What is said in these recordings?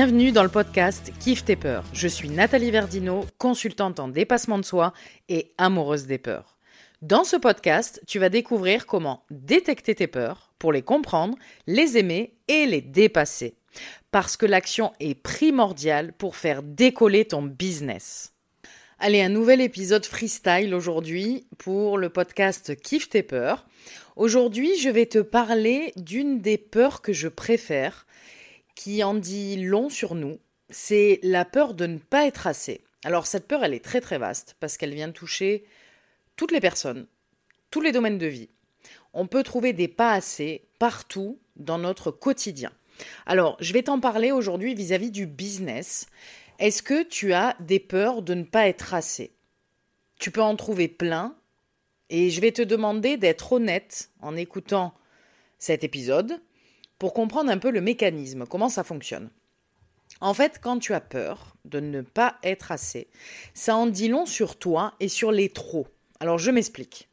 Bienvenue dans le podcast Kiffe tes peurs. Je suis Nathalie Verdino, consultante en dépassement de soi et amoureuse des peurs. Dans ce podcast, tu vas découvrir comment détecter tes peurs pour les comprendre, les aimer et les dépasser. Parce que l'action est primordiale pour faire décoller ton business. Allez, un nouvel épisode freestyle aujourd'hui pour le podcast Kiffe tes peurs. Aujourd'hui, je vais te parler d'une des peurs que je préfère qui en dit long sur nous, c'est la peur de ne pas être assez. Alors cette peur, elle est très très vaste parce qu'elle vient toucher toutes les personnes, tous les domaines de vie. On peut trouver des pas assez partout dans notre quotidien. Alors, je vais t'en parler aujourd'hui vis-à-vis du business. Est-ce que tu as des peurs de ne pas être assez? Tu peux en trouver plein et je vais te demander d'être honnête en écoutant cet épisode pour comprendre un peu le mécanisme, comment ça fonctionne. En fait, quand tu as peur de ne pas être assez, ça en dit long sur toi et sur les trop. Alors je m'explique.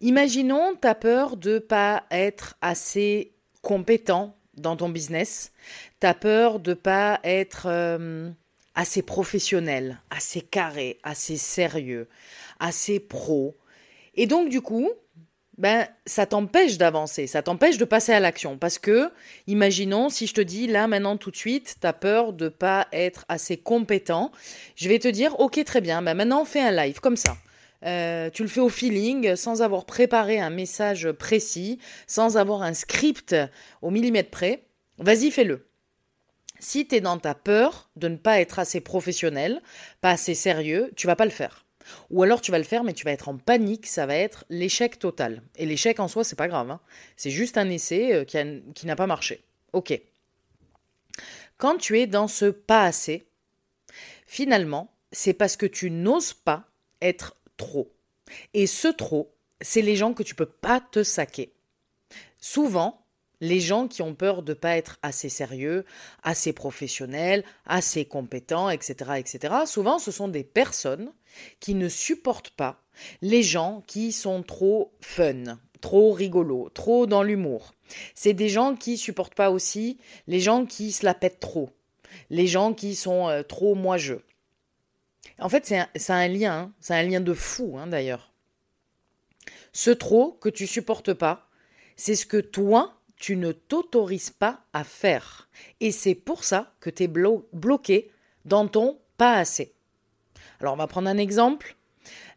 Imaginons tu as peur de pas être assez compétent dans ton business, tu as peur de pas être euh, assez professionnel, assez carré, assez sérieux, assez pro. Et donc du coup, ben, ça t'empêche d'avancer, ça t'empêche de passer à l'action. Parce que, imaginons, si je te dis là, maintenant, tout de suite, tu as peur de pas être assez compétent, je vais te dire, ok, très bien, ben maintenant, fais un live comme ça. Euh, tu le fais au feeling, sans avoir préparé un message précis, sans avoir un script au millimètre près. Vas-y, fais-le. Si tu es dans ta peur de ne pas être assez professionnel, pas assez sérieux, tu vas pas le faire. Ou alors tu vas le faire, mais tu vas être en panique, ça va être l'échec total. Et l'échec en soi, c'est pas grave. Hein. C'est juste un essai euh, qui, n'a pas marché. Ok. Quand tu es dans ce pas assez, finalement, c'est parce que tu n'oses pas être trop. Et ce trop, c'est les gens que tu peux pas te saquer. Souvent, les gens qui ont peur de ne pas être assez sérieux, assez professionnels, assez compétents, etc., etc., souvent ce sont des personnes qui ne supportent pas les gens qui sont trop fun, trop rigolos, trop dans l'humour. C'est des gens qui supportent pas aussi les gens qui se la pètent trop, les gens qui sont euh, trop moi-je. En fait, c'est un, un, lien, hein. c'est un lien de fou hein, d'ailleurs. Ce trop que tu supportes pas, c'est ce que toi, tu ne t'autorises pas à faire. Et c'est pour ça que tu es bloqué dans ton pas assez. Alors on va prendre un exemple.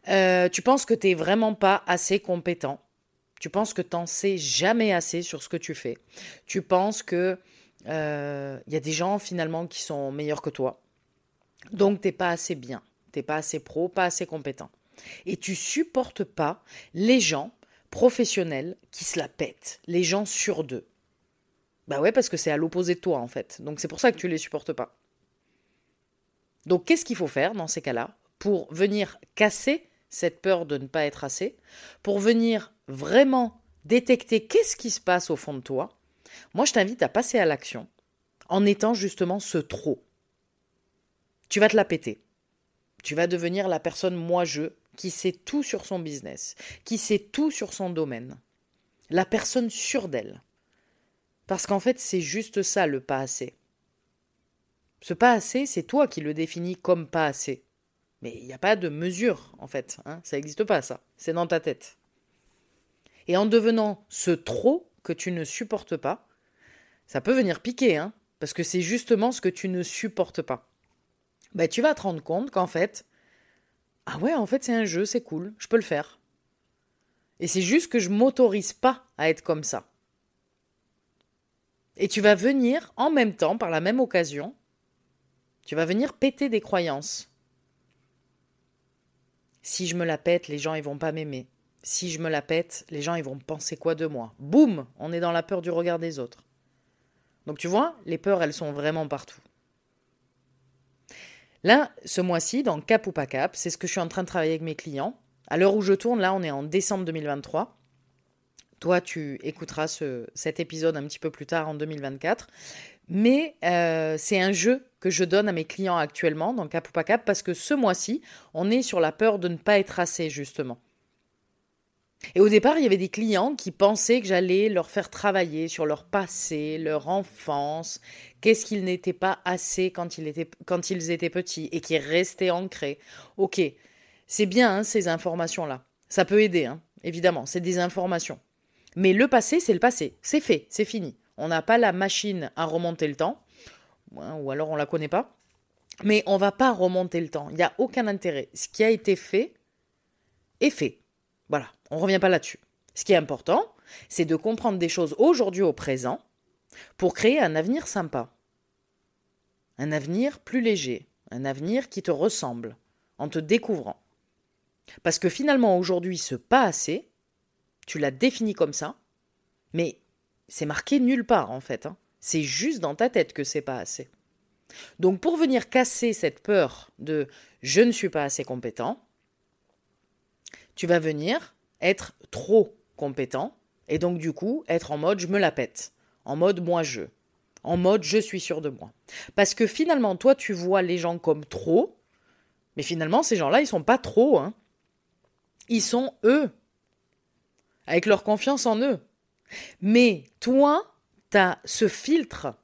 Euh, tu penses que tu n'es vraiment pas assez compétent. Tu penses que tu n'en sais jamais assez sur ce que tu fais. Tu penses que il euh, y a des gens finalement qui sont meilleurs que toi. Donc t'es pas assez bien, t'es pas assez pro, pas assez compétent. Et tu supportes pas les gens professionnels qui se la pètent, les gens sur deux. Bah ouais, parce que c'est à l'opposé de toi en fait. Donc c'est pour ça que tu les supportes pas. Donc qu'est-ce qu'il faut faire dans ces cas-là pour venir casser cette peur de ne pas être assez, pour venir vraiment détecter qu'est-ce qui se passe au fond de toi? Moi, je t'invite à passer à l'action en étant justement ce trop. Tu vas te la péter. Tu vas devenir la personne moi-je qui sait tout sur son business, qui sait tout sur son domaine. La personne sûre d'elle. Parce qu'en fait, c'est juste ça le pas assez. Ce pas assez, c'est toi qui le définis comme pas assez. Mais il n'y a pas de mesure, en fait. Hein. ça n'existe pas, ça. C'est dans ta tête. Et en devenant ce trop que tu ne supportes pas, ça peut venir piquer, hein, parce que c'est justement ce que tu ne supportes pas. Ben, tu vas te rendre compte qu'en fait, ah ouais, en fait, c'est un jeu, c'est cool, je peux le faire. Et c'est juste que je m'autorise pas à être comme ça. Et tu vas venir en même temps, par la même occasion, tu vas venir péter des croyances. Si je me la pète, les gens ils vont pas m'aimer. Si je me la pète, les gens ils vont penser quoi de moi? Boum, on est dans la peur du regard des autres. Donc tu vois, les peurs elles sont vraiment partout. Là, ce mois-ci, dans Cap ou pas Cap, c'est ce que je suis en train de travailler avec mes clients. À l'heure où je tourne, là, on est en décembre 2023. Toi, tu écouteras cet épisode un petit peu plus tard en 2024. Mais euh, c'est un jeu que je donne à mes clients actuellement dans Cap ou pas Cap parce que ce mois-ci, on est sur la peur de ne pas être assez, justement. Et au départ, il y avait des clients qui pensaient que j'allais leur faire travailler sur leur passé, leur enfance, qu'est-ce qu'ils n'étaient pas assez quand ils, étaient, petits et qui restaient ancrés. Ok, c'est bien hein, ces informations-là. Ça peut aider, hein, évidemment, c'est des informations. Mais le passé, c'est le passé. C'est fait, c'est fini. On n'a pas la machine à remonter le temps, ou alors on ne la connaît pas. Mais on va pas remonter le temps. Il n'y a aucun intérêt. Ce qui a été fait est fait. Voilà, on ne revient pas là-dessus. Ce qui est important, c'est de comprendre des choses aujourd'hui au présent pour créer un avenir sympa. Un avenir plus léger, un avenir qui te ressemble, en te découvrant. Parce que finalement, aujourd'hui, ce pas assez, tu l'as défini comme ça, mais c'est marqué nulle part en fait. Hein. C'est juste dans ta tête que c'est pas assez. Donc pour venir casser cette peur de je ne suis pas assez compétent, tu vas venir être trop compétent et donc du coup être en mode je me la pète, en mode moi je, en mode je suis sûr de moi. Parce que finalement toi tu vois les gens comme trop, mais finalement ces gens-là ils sont pas trop, hein. Ils sont eux, avec leur confiance en eux. Mais toi, tu as ce filtre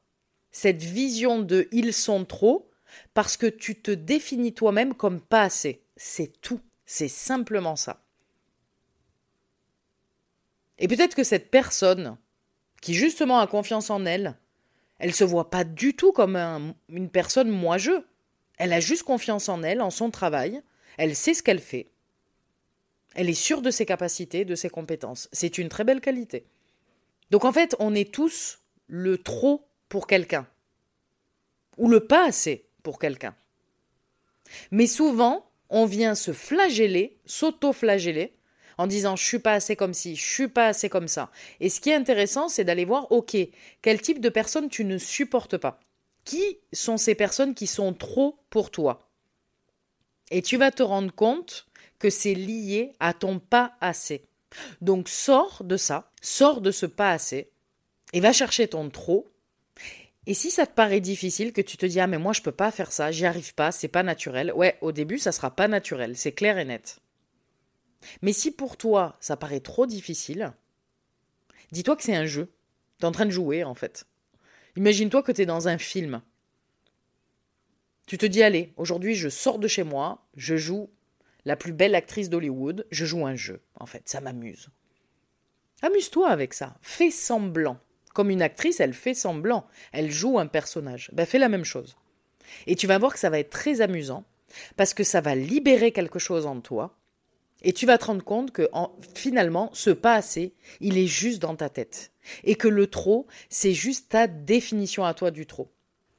cette vision de ils sont trop parce que tu te définis toi-même comme pas assez. C'est tout. C'est simplement ça. Et peut-être que cette personne, qui justement a confiance en elle, elle se voit pas du tout comme une personne moi-je. Elle a juste confiance en elle, en son travail. Elle sait ce qu'elle fait. Elle est sûre de ses capacités, de ses compétences. C'est une très belle qualité. Donc en fait, on est tous le trop pour quelqu'un. Ou le pas assez pour quelqu'un. Mais souvent, on vient se flageller, s'auto-flageller, en disant je suis pas assez comme ci, je suis pas assez comme ça. Et ce qui est intéressant, c'est d'aller voir, ok, quel type de personnes tu ne supportes pas. Qui sont ces personnes qui sont trop pour toi? Et tu vas te rendre compte que c'est lié à ton pas assez. Donc sors de ça, sors de ce pas assez, et va chercher ton trop. Et si ça te paraît difficile, que tu te dis ah mais moi je peux pas faire ça, j'y arrive pas, c'est pas naturel. Ouais, au début ça sera pas naturel, c'est clair et net. Mais si pour toi ça paraît trop difficile, dis-toi que c'est un jeu. Tu es en train de jouer en fait. Imagine-toi que tu es dans un film. Tu te dis allez, aujourd'hui je sors de chez moi, je joue la plus belle actrice d'Hollywood, je joue un jeu en fait, ça m'amuse. Amuse-toi avec ça, fais semblant. Comme une actrice, elle fait semblant, elle joue un personnage. Ben, fais la même chose. Et tu vas voir que ça va être très amusant, parce que ça va libérer quelque chose en toi, et tu vas te rendre compte que finalement, ce pas assez, il est juste dans ta tête. Et que le trop, c'est juste ta définition à toi du trop.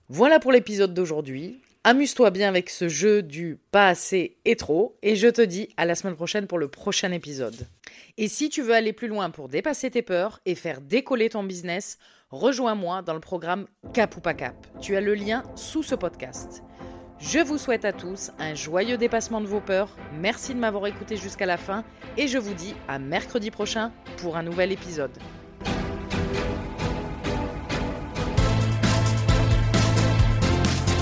Voilà pour l'épisode d'aujourd'hui. Amuse-toi bien avec ce jeu du pas assez et trop, et je te dis à la semaine prochaine pour le prochain épisode. Et si tu veux aller plus loin pour dépasser tes peurs et faire décoller ton business, rejoins-moi dans le programme Cap ou pas Cap. Tu as le lien sous ce podcast. Je vous souhaite à tous un joyeux dépassement de vos peurs. Merci de m'avoir écouté jusqu'à la fin et je vous dis à mercredi prochain pour un nouvel épisode.